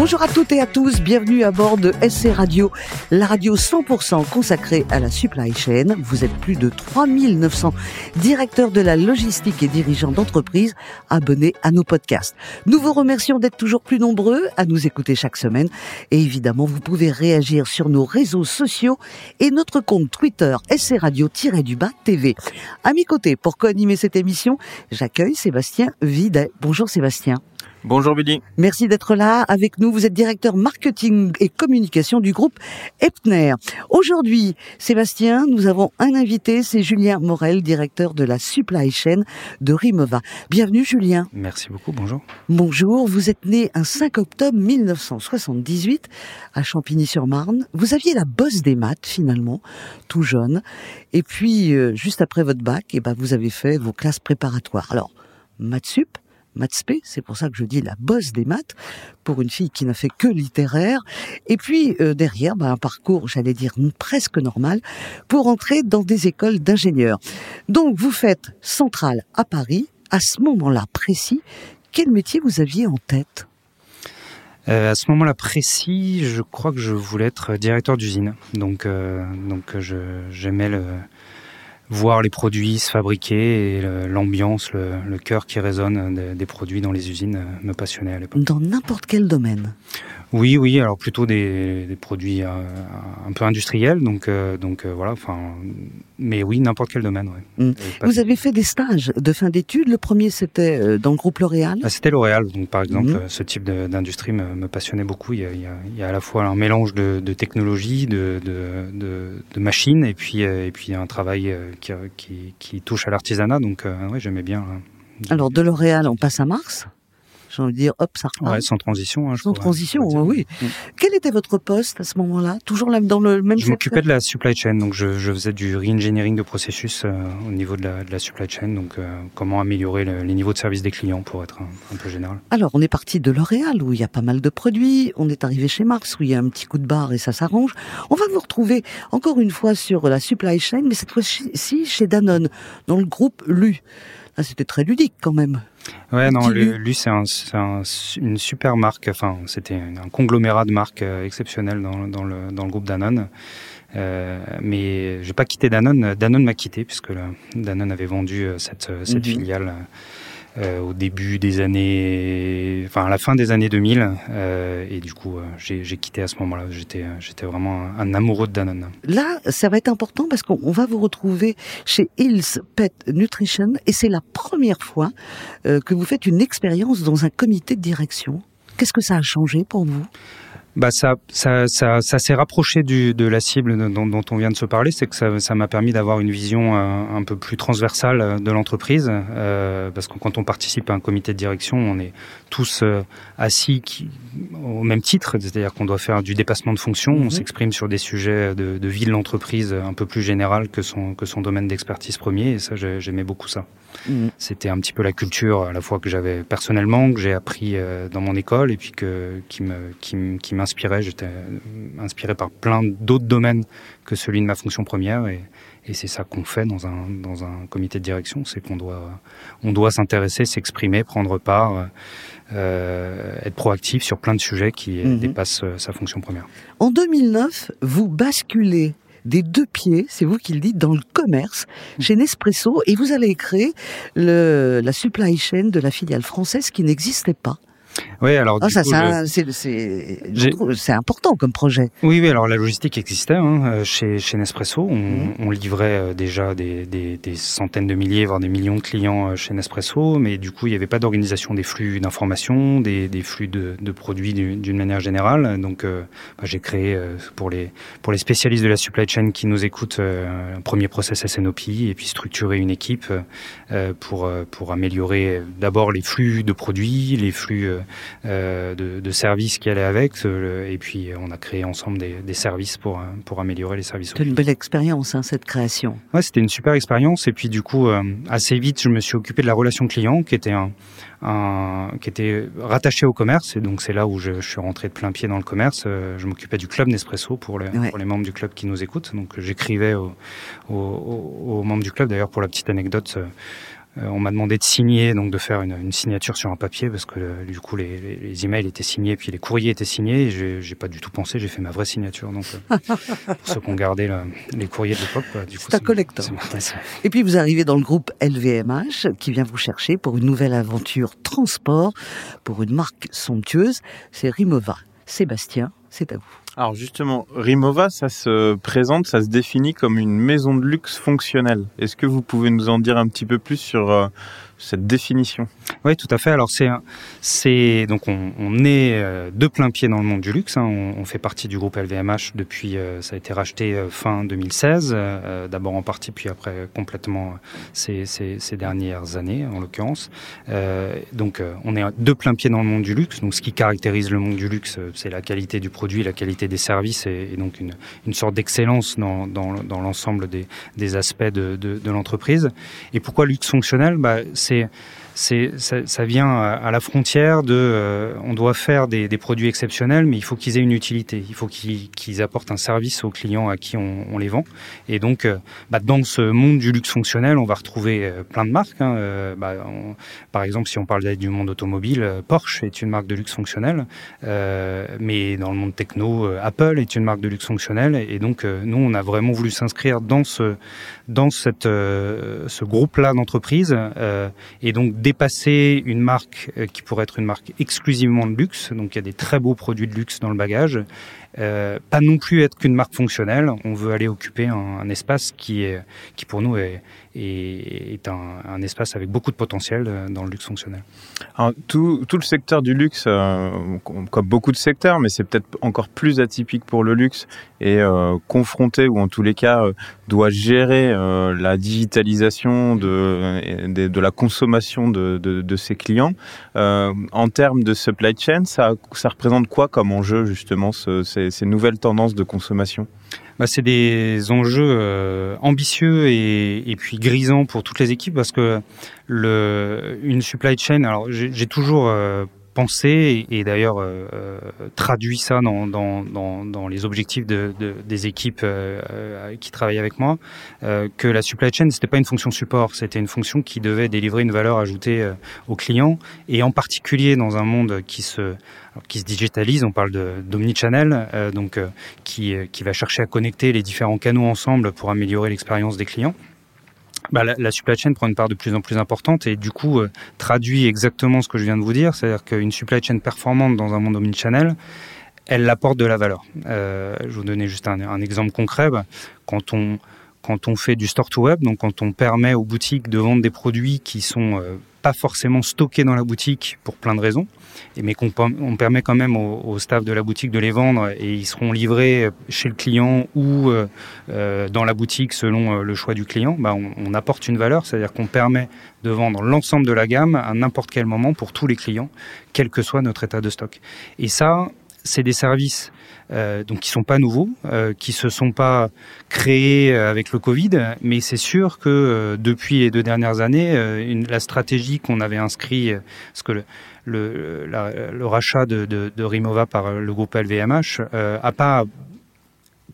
Bonjour à toutes et à tous, bienvenue à bord de SC Radio, la radio 100% consacrée à la supply chain. Vous êtes plus de 3900 directeurs de la logistique et dirigeants d'entreprise abonnés à nos podcasts. Nous vous remercions d'être toujours plus nombreux à nous écouter chaque semaine et évidemment vous pouvez réagir sur nos réseaux sociaux et notre compte Twitter SC Radio-du-bas TV. À mes côtés, pour co-animer cette émission, j'accueille Sébastien Videt. Bonjour Sébastien. Bonjour Billy. Merci d'être là avec nous. Vous êtes directeur marketing et communication du groupe Epner. Aujourd'hui, Sébastien, nous avons un invité, c'est Julien Morel, directeur de la supply chain de Rimova. Bienvenue Julien. Merci beaucoup, bonjour. Bonjour, vous êtes né un 5 octobre 1978 à Champigny-sur-Marne. Vous aviez la bosse des maths finalement, tout jeune. Et puis, euh, juste après votre bac, eh ben, vous avez fait vos classes préparatoires. Alors, maths sup, maths c'est pour ça que je dis la bosse des maths, pour une fille qui n'a fait que littéraire. Et puis euh, derrière, bah, un parcours, j'allais dire presque normal, pour entrer dans des écoles d'ingénieurs. Donc vous faites centrale à Paris. À ce moment-là précis, quel métier vous aviez en tête? Euh, à ce moment-là précis, je crois que je voulais être directeur d'usine. Donc, euh, donc j'aimais le, voir les produits se fabriquer et l'ambiance, le, cœur qui résonne des, produits dans les usines euh, me passionnait à l'époque. Dans n'importe quel domaine Oui, oui, alors plutôt des, produits euh, un peu industriels, donc, euh, donc voilà, enfin, mais oui, n'importe quel domaine. Mm. Vous avez fait des stages de fin d'études. Le premier, c'était dans le groupe L'Oréal ah, C'était L'Oréal, donc par exemple, mm. ce type d'industrie me, passionnait beaucoup. Il y, a, à la fois un mélange de, de technologie, de, de, machines, et puis, et puis un travail qui, touche à l'artisanat. Donc, euh, oui, j'aimais bien. Hein. Alors, de L'Oréal, on passe à Mars j'ai envie de dire, hop, ça repart. Ouais, sans transition. Hein, sans transition, oui. Mm. Quel était votre poste à ce moment-là? Toujours dans le même Je m'occupais de la supply chain, donc je, faisais du re-engineering de processus euh, au niveau de la, de la, supply chain, donc euh, comment améliorer les niveaux de service des clients pour être un, peu général. Alors, on est parti de L'Oréal, où il y a pas mal de produits, on est arrivé chez Mars, où il y a un petit coup de barre et ça s'arrange. On va vous retrouver encore une fois sur la supply chain, mais cette fois-ci chez Danone, dans le groupe LU. Là, c'était très ludique quand même. Ouais, non, lui, c'est une super marque. Enfin, c'était un conglomérat de marques euh, exceptionnelles dans, dans, le, dans le groupe Danone. Euh, mais j'ai pas quitté Danone. Danone m'a quitté puisque Danone avait vendu euh, cette, cette mhm. filiale euh, au début des années, enfin à la fin des années 2000, euh, et du coup euh, j'ai quitté à ce moment-là. J'étais j'étais vraiment un, amoureux de Danone. Là, ça va être important parce qu'on va vous retrouver chez Hills Pet Nutrition, et c'est la première fois que vous faites une expérience dans un comité de direction. Qu'est-ce que ça a changé pour vous? Bah ça, ça, ça, ça s'est rapproché du, de la cible dont, dont, on vient de se parler, c'est que ça, m'a permis d'avoir une vision euh, un peu plus transversale euh, de l'entreprise, euh, parce que quand on participe à un comité de direction, on est tous euh, assis qui, au même titre, c'est-à-dire qu'on doit faire du dépassement de fonction, on mhm. s'exprime sur des sujets de, de vie de l'entreprise un peu plus général que son, que son domaine d'expertise premier, et ça j'aimais beaucoup ça. Mhm. C'était un petit peu la culture à la fois que j'avais personnellement, que j'ai appris dans mon école, et puis que, qui me, qui, m'inspirait. J'étais inspiré par plein d'autres domaines que celui de ma fonction première. Et, et c'est ça qu'on fait dans un, dans un comité de direction, c'est qu'on doit, on doit s'intéresser, s'exprimer, prendre part, euh, être proactif sur plein de sujets qui mhm. dépassent euh, sa fonction première. En 2009, vous basculez des deux pieds, c'est vous qui le dites, dans le commerce chez Nespresso et vous allez créer le, la supply chain de la filiale française qui n'existait pas. Oui, alors ça, c'est important comme projet. Oui, oui. Alors la logistique existait hein, euh, chez, chez Nespresso. On, mhm. on livrait euh, déjà des, des, des, centaines de milliers, voire des millions de clients euh, chez Nespresso, mais du coup, il n'y avait pas d'organisation des flux d'informations, des, des, flux de, de produits d'une manière générale. Donc, bah, j'ai créé pour les pour les spécialistes de la supply chain qui nous écoutent un premier process SNOP et puis structurer une équipe pour pour améliorer d'abord les flux de produits, les flux de, de, services qui allaient avec. et puis on a créé ensemble des, des services pour pour améliorer les services. C'était une belle expérience hein, cette création. Ouais, c'était une super expérience. Et puis du coup, assez vite, je me suis occupé de la relation client, qui était un, un qui était rattaché au commerce. Et donc c'est là où je, je, suis rentré de plein pied dans le commerce. je m'occupais du club Nespresso pour les, pour les membres du club qui nous écoutent. Donc j'écrivais aux, aux, membres du club. D'ailleurs, pour la petite anecdote, euh, on m'a demandé de signer, donc de faire une, une, signature sur un papier parce que euh, du coup les, les, emails étaient signés, puis les courriers étaient signés. Et j'ai pas du tout pensé, j'ai fait ma vraie signature. Donc euh, pour ceux qui ont gardé les courriers de l'époque, bah, du coup c'est un collector. Et puis vous arrivez dans le groupe LVMH qui vient vous chercher pour une nouvelle aventure transport pour une marque somptueuse, c'est Rimova. Sébastien, c'est à vous. Alors justement, Rimova, ça se présente, ça se définit comme une maison de luxe fonctionnelle. Est-ce que vous pouvez nous en dire un petit peu plus sur, euh, cette définition. Oui, tout à fait. Alors c'est donc on, est euh, de plein pied dans le monde du luxe. Hein. On, fait partie du groupe LVMH depuis euh, ça a été racheté euh, fin 2016, d'abord en partie puis après complètement ces, dernières années en l'occurrence. donc on est de plein pied dans le monde du luxe. Donc ce qui caractérise le monde du luxe, c'est la qualité du produit, la qualité des services et, donc une, sorte d'excellence dans, l'ensemble des, aspects de l'entreprise. Et pourquoi luxe fonctionnel? Bah, c'est ça, vient à la frontière de euh, on doit faire des, produits exceptionnels mais il faut qu'ils aient une utilité. Il faut qu'ils apportent un service aux clients à qui on, les vend. Et donc euh, bah, dans ce monde du luxe fonctionnel on va retrouver euh, plein de marques hein. bah, par exemple si on parle du monde automobile Porsche est une marque de luxe fonctionnel mais dans le monde techno Apple est une marque de luxe fonctionnel. Et donc nous on a vraiment voulu s'inscrire dans ce ce groupe là d'entreprises et donc dépasser une marque euh, qui pourrait être une marque exclusivement de luxe, donc il y a des très beaux produits de luxe dans le bagage, euh, pas non plus être qu'une marque fonctionnelle. On veut aller occuper un, un, espace qui est, qui pour nous est, est, est un, un, espace avec beaucoup de potentiel euh, dans le luxe fonctionnel. Alors, tout, tout le secteur du luxe, euh, comme beaucoup de secteurs, mais c'est peut-être encore plus atypique pour le luxe, est euh, confronté ou en tous les cas euh, doit gérer la digitalisation de, de, de, la consommation de, de, de ses clients. en termes de supply chain, ça, ça représente quoi comme enjeu justement ce, ces, ces nouvelles tendances de consommation? Bah, c'est des enjeux euh, ambitieux et, et, puis grisants pour toutes les équipes parce que le, une supply chain, alors j'ai toujours euh, pensé et, d'ailleurs euh, euh, traduit ça dans, les objectifs de, de, des équipes euh, qui travaillent avec moi, que la supply chain, c'était pas une fonction support, c'était une fonction qui devait délivrer une valeur ajoutée aux clients et en particulier dans un monde qui se qui se digitalise, on parle d'omnichannel, donc qui, qui va chercher à connecter les différents canaux ensemble pour améliorer l'expérience des clients bah, la, supply chain prend une part de plus en plus importante et du coup euh, traduit exactement ce que je viens de vous dire, c'est-à-dire qu'une supply chain performante dans un monde omnichannel, elle apporte de la valeur. Euh, je vais vous donner juste un, exemple concret. Bah, quand on fait du store to web, donc quand on permet aux boutiques de vendre des produits qui sont euh, pas forcément stockés dans la boutique pour plein de raisons, mais qu'on on permet quand même au, staff de la boutique de les vendre et ils seront livrés chez le client ou euh, euh dans la boutique selon euh, le choix du client, bah on, apporte une valeur, c'est-à-dire qu'on permet de vendre l'ensemble de la gamme à n'importe quel moment pour tous les clients, quel que soit notre état de stock. Et ça, c'est des services euh, donc qui sont pas nouveaux, euh, qui se sont pas créés avec le Covid, mais c'est sûr que depuis les deux dernières années, la stratégie qu'on avait inscrit, ce que le, rachat de, de, Rimova par le groupe LVMH a pas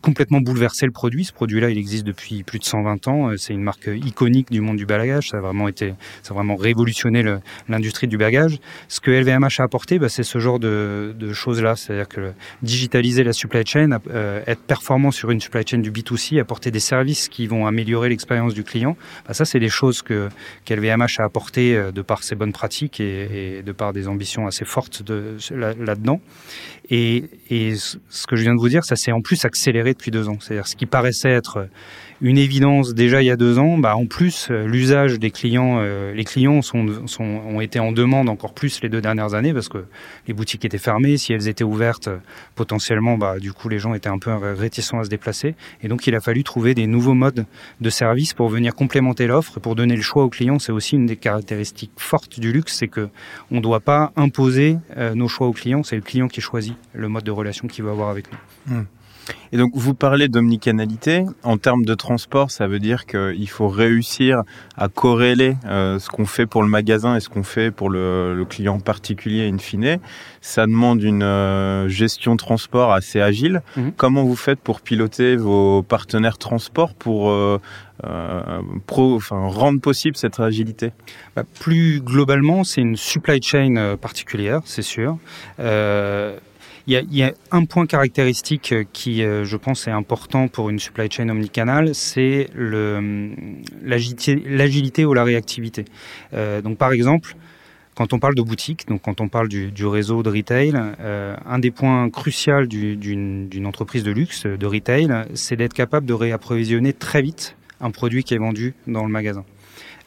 complètement bouleversé le produit. Ce produit-là, il existe depuis plus de 120 ans. C'est une marque iconique du monde du bagage. Ça a vraiment été, ça a vraiment révolutionné l'industrie du bagage. Ce que LVMH a apporté, bah, c'est ce genre de, choses-là. C'est-à-dire que digitaliser la supply chain, euh, être performant sur une supply chain du B2C, apporter des services qui vont améliorer l'expérience du client. Bah, ça, c'est des choses que qu'LVMH a apporté euh, de par ses bonnes pratiques et, de par des ambitions assez fortes de, là-dedans. Là et, et ce que je viens de vous dire, ça s'est en plus accéléré depuis deux ans. C'est-à-dire ce qui paraissait être une évidence déjà il y a deux ans. Bah, en plus, euh, l'usage des clients, euh, les clients ont été en demande encore plus les deux dernières années parce que les boutiques étaient fermées. Si elles étaient ouvertes, euh, potentiellement, bah, du coup, les gens étaient un peu réticents à se déplacer. Et donc, il a fallu trouver des nouveaux modes de service pour venir complémenter l'offre, pour donner le choix aux clients. C'est aussi une des caractéristiques fortes du luxe, c'est que on ne doit pas imposer nos choix aux clients. C'est le client qui choisit le mode de relation qu'il veut avoir avec nous. Mmh. Et donc, vous parlez d'omnicanalité. En termes de transport, ça veut dire qu'il faut réussir à corréler euh, ce qu'on fait pour le magasin et ce qu'on fait pour le, client particulier in fine. Ça demande une euh, gestion transport assez agile. Mhm. Comment vous faites pour piloter vos partenaires transport pour euh, pro, enfin, rendre possible cette agilité? Bah, Plus globalement, c'est une supply chain particulière, c'est sûr. Il y, a, un point caractéristique euh, qui, euh, je pense, est important pour une supply chain omnicanal, c'est hum, l'agilité ou la réactivité. Euh, donc, par exemple, quand on parle de boutique, donc quand on parle du, réseau de retail, un des points cruciaux d'une entreprise de luxe, de retail, c'est d'être capable de réapprovisionner très vite un produit qui est vendu dans le magasin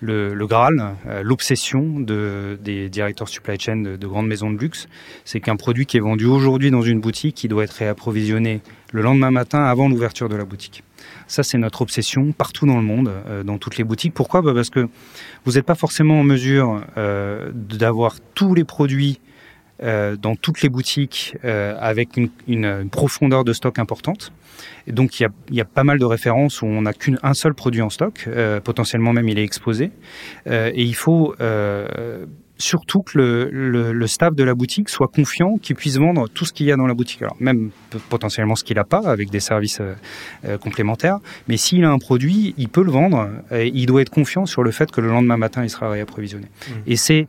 le, le Graal, euh, l'obsession de, des directeurs supply chain de, grandes maisons de luxe, c'est qu'un produit qui est vendu aujourd'hui dans une boutique, il doit être réapprovisionné le lendemain matin avant l'ouverture de la boutique. Ça, c'est notre obsession partout dans le monde, euh, dans toutes les boutiques. Pourquoi? Bah Parce que vous n'êtes pas forcément en mesure euh, d'avoir tous les produits euh, dans toutes les boutiques euh, avec une, une, profondeur de stock importante. Donc il y a, y a, pas mal de références où on n'a qu'un seul produit en stock, euh, potentiellement même il est exposé, et il faut surtout que le, le, le, staff de la boutique soit confiant, qu'il puisse vendre tout ce qu'il y a dans la boutique. Alors même potentiellement ce qu'il n'a pas avec des services euh, euh, complémentaires, mais s'il a un produit, il peut le vendre. Et il doit être confiant sur le fait que le lendemain matin, il sera réapprovisionné. Mmh. Et c'est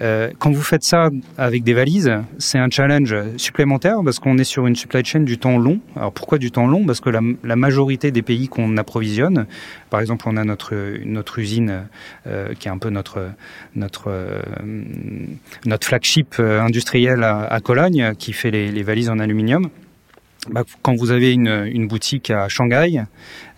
euh, quand vous faites ça avec des valises, c'est un challenge supplémentaire parce qu'on est sur une supply chain du temps long. Alors pourquoi du temps long? Parce que la, la majorité des pays qu'on approvisionne, par exemple, on a notre notre usine euh, qui est un peu notre notre notre flagship euh, industriel à, Cologne, qui fait les, valises en aluminium. Bah, quand vous avez une, boutique à Shanghai,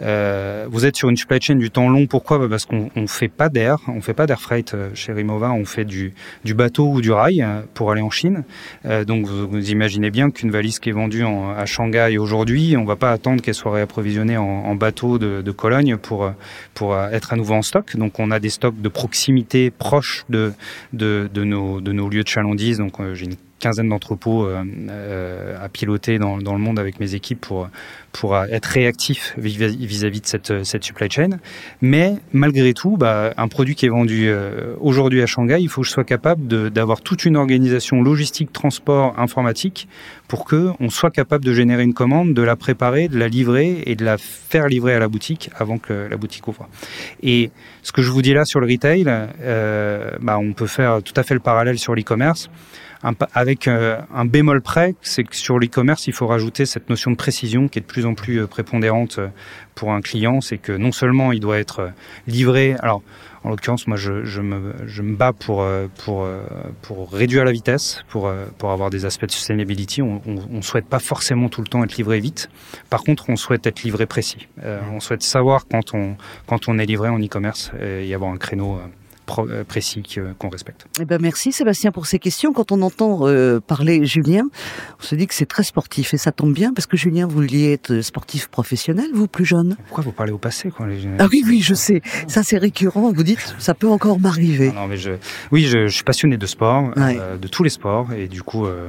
euh, vous êtes sur une supply chain du temps long. Pourquoi? Bah, Parce qu'on ne fait pas d'air, on fait pas d'air freight chez Rimova, on fait du, bateau ou du rail pour aller en Chine. Euh, donc vous, imaginez bien qu'une valise qui est vendue en, à Shanghai aujourd'hui, on va pas attendre qu'elle soit réapprovisionnée en, bateau de, Cologne pour, pour être à nouveau en stock. Donc on a des stocks de proximité proches de, de, nos, de nos lieux de chalandise. Donc euh, j'ai une quinzaine d'entrepôts euh, euh, à piloter dans, le monde avec mes équipes pour, pour être réactif vis-à-vis de cette, cette supply chain. Mais malgré tout, bah, un produit qui est vendu euh, aujourd'hui à Shanghai, il faut que je sois capable d'avoir toute une organisation logistique, transport, informatique pour que on soit capable de générer une commande, de la préparer, de la livrer et de la faire livrer à la boutique avant que la boutique ouvre. Et ce que je vous dis là sur le retail, euh, bah, on peut faire tout à fait le parallèle sur l'e-commerce avec euh, un bémol près, c'est que sur l'e-commerce, il faut rajouter cette notion de précision qui est de plus en plus euh, prépondérante euh, pour un client. C'est que non seulement il doit être livré, alors en l'occurrence, moi, je, je, me, je, me, bats pour, pour, pour réduire la vitesse, pour, pour avoir des aspects de sustainability. On ne souhaite pas forcément tout le temps être livré vite. Par contre, on souhaite être livré précis. Mmh. on souhaite savoir quand on, quand on est livré en e-commerce et y avoir un créneau précis qu'on respecte. Eh ben merci Sébastien pour ces questions. Quand on entend euh, parler Julien, on se dit que c'est très sportif et ça tombe bien parce que Julien, vous vouliez être sportif professionnel, vous plus jeune. Pourquoi vous parlez au passé quoi, les... Ah oui, oui, je sais. Ça c'est récurrent. Vous dites, ça peut encore m'arriver. Non, mais je, oui, je, je, suis passionné de sport, euh, de tous les sports et du coup, euh,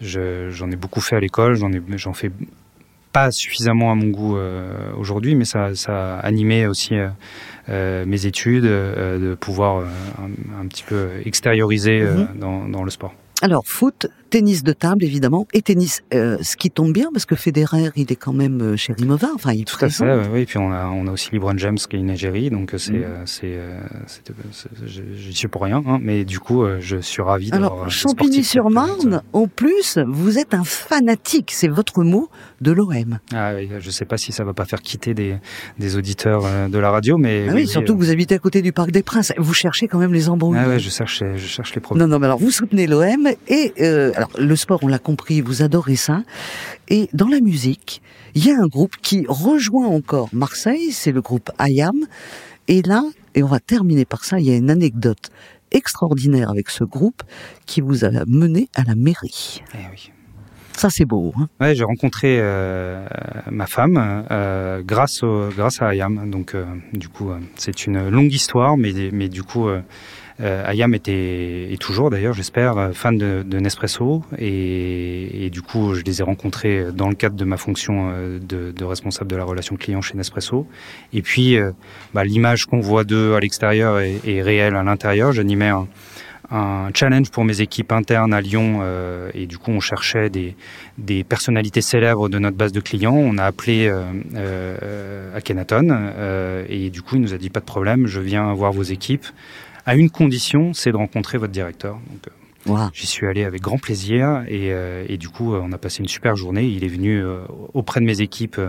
j'en ai beaucoup fait à l'école. J'en ai, j'en fais pas suffisamment à mon goût euh, aujourd'hui, mais ça, ça a animé aussi euh, euh mes études, de pouvoir un, un, petit peu extérioriser mhm. dans, dans le sport. Alors, foot, tennis de table, évidemment, et tennis, euh, ce qui tombe bien, parce que Federer, il est quand même euh, chez Rimova, enfin, il est Tout à fait, oui, et puis on a, on a aussi LeBron James qui est une Égérie, donc c'est, mm. c'est, je, je suis pour rien, hein, mais du coup, je suis ravi Alors, Champigny-sur-Marne, en plus, vous êtes un fanatique, c'est votre mot, de l'OM. Ah oui, je sais pas si ça va pas faire quitter des, des auditeurs de la radio, mais... Ah oui, surtout que vous habitez à côté du Parc des Princes, vous cherchez quand même les embrouilles. Ah ouais, je cherche, je cherche les problèmes. Non, non, mais alors vous soutenez l'OM, et... Euh, alors, Alors, le sport, on l'a compris, vous adorez ça. Et dans la musique, il y a un groupe qui rejoint encore Marseille, c'est le groupe IAM. Et là, et on va terminer par ça, il y a une anecdote extraordinaire avec ce groupe qui vous a mené à la mairie. Eh oui. Ça, c'est beau. Hein ouais, j'ai rencontré euh, ma femme euh, grâce, au, grâce à Ayam. Donc, euh, du coup, c'est une longue histoire, mais, mais du coup, Ayam était, et toujours d'ailleurs, j'espère, fan de, de Nespresso. Et, et, du coup, je les ai rencontrés dans le cadre de ma fonction de, de responsable de la relation client chez Nespresso. Et puis, bah, l'image qu'on voit d'eux à l'extérieur est, est réelle à l'intérieur. J'animais un un challenge pour mes équipes internes à Lyon euh, et du coup on cherchait des, des personnalités célèbres de notre base de clients. On a appelé euh, euh, Akhenaton euh, et du coup il nous a dit pas de problème, je viens voir vos équipes à une condition, c'est de rencontrer votre directeur. Donc, Wow. J'y suis allé avec grand plaisir et, euh, et, du coup on a passé une super journée. Il est venu euh, auprès de mes équipes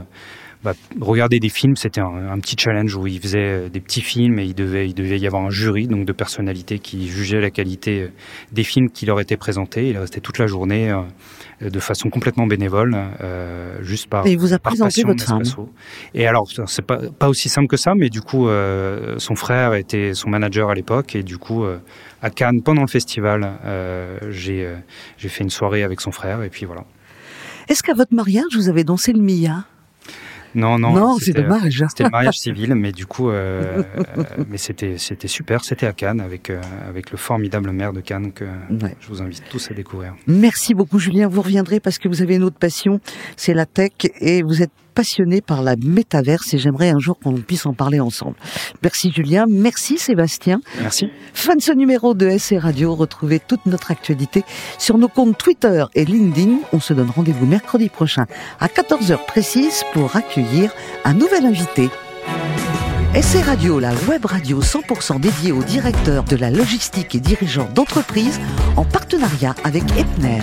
bah, regarder des films, c'était un, un, petit challenge où il faisait des petits films et il devait, il devait y avoir un jury donc de personnalités qui jugeaient la qualité des films qui leur étaient présentés. Il restait toute la journée euh, de façon complètement bénévole, euh, juste par. Et il vous a présenté votre femme. Et alors, c'est pas pas aussi simple que ça, mais du coup, euh, son frère était son manager à l'époque et du coup, euh, à Cannes pendant le festival, euh, j'ai j'ai fait une soirée avec son frère et puis voilà. Est-ce qu'à votre mariage vous avez dansé le Mia? Non, non, non c'est dommage. C'était le mariage civil, mais du coup, euh, mais c'était c'était super. C'était à Cannes avec euh, avec le formidable maire de Cannes que ouais. je vous invite tous à découvrir. Merci beaucoup, Julien. Vous reviendrez parce que vous avez une autre passion, c'est la tech, et vous êtes passionné par la métaverse et j'aimerais un jour qu'on puisse en parler ensemble. Merci Julien, merci Sébastien. Merci. Fin de ce numéro de SC Radio. Retrouvez toute notre actualité sur nos comptes Twitter et LinkedIn. On se donne rendez-vous mercredi prochain à 14h précise pour accueillir un nouvel invité. SC Radio, la web radio 100% dédiée aux directeurs de la logistique et dirigeants d'entreprise en partenariat avec Epner.